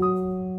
Música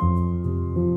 Música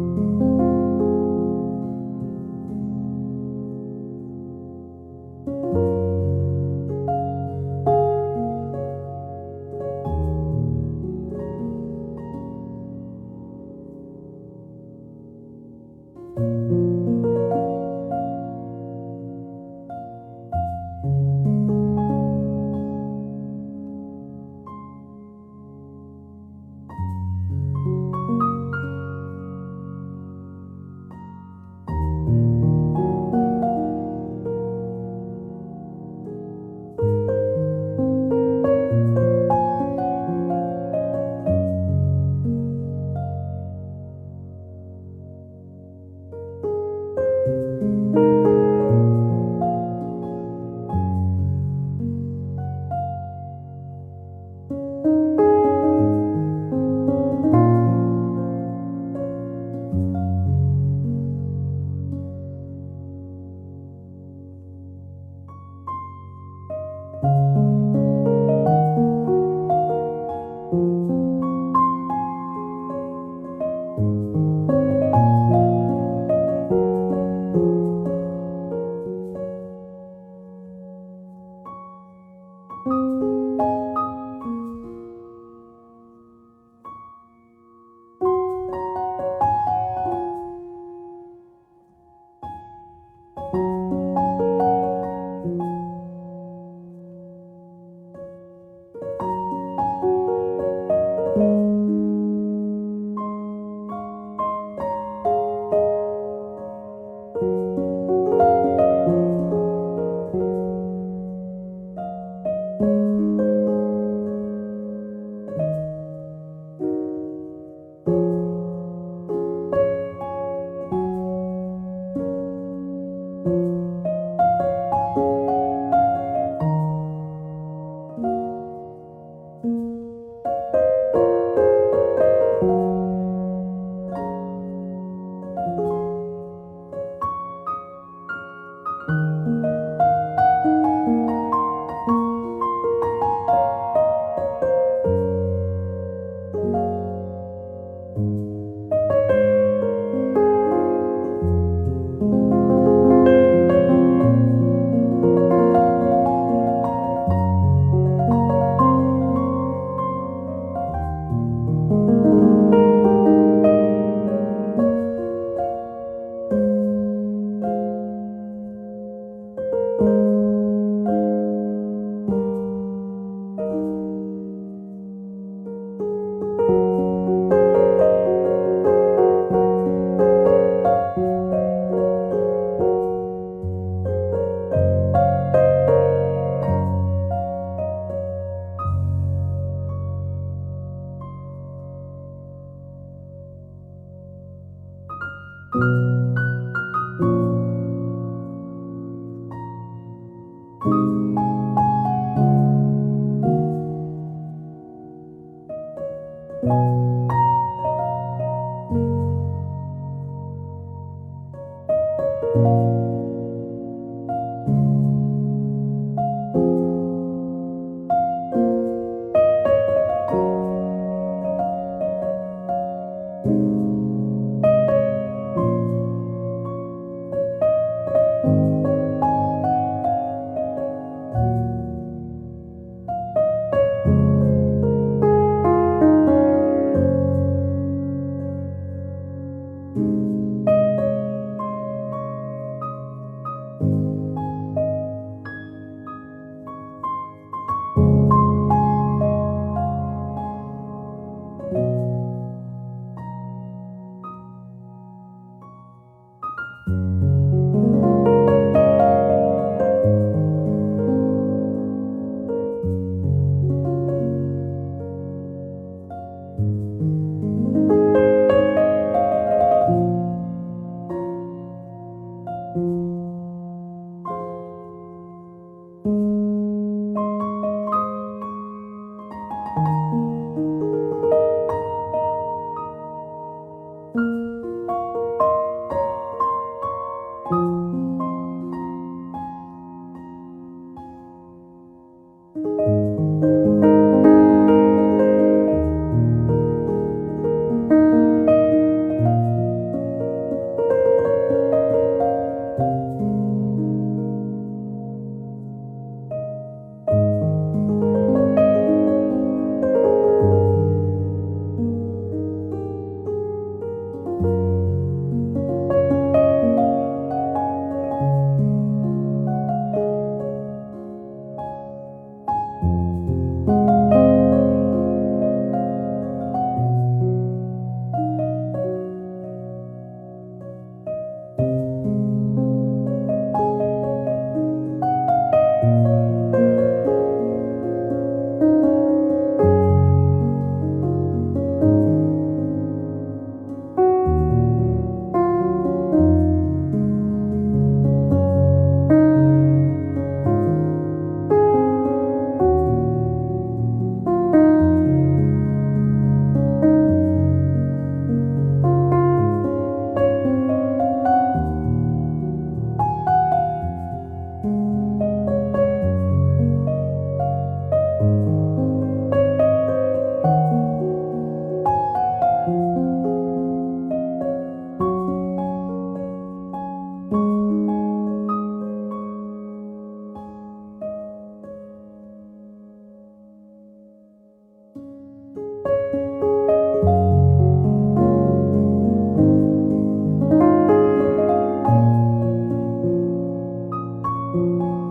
you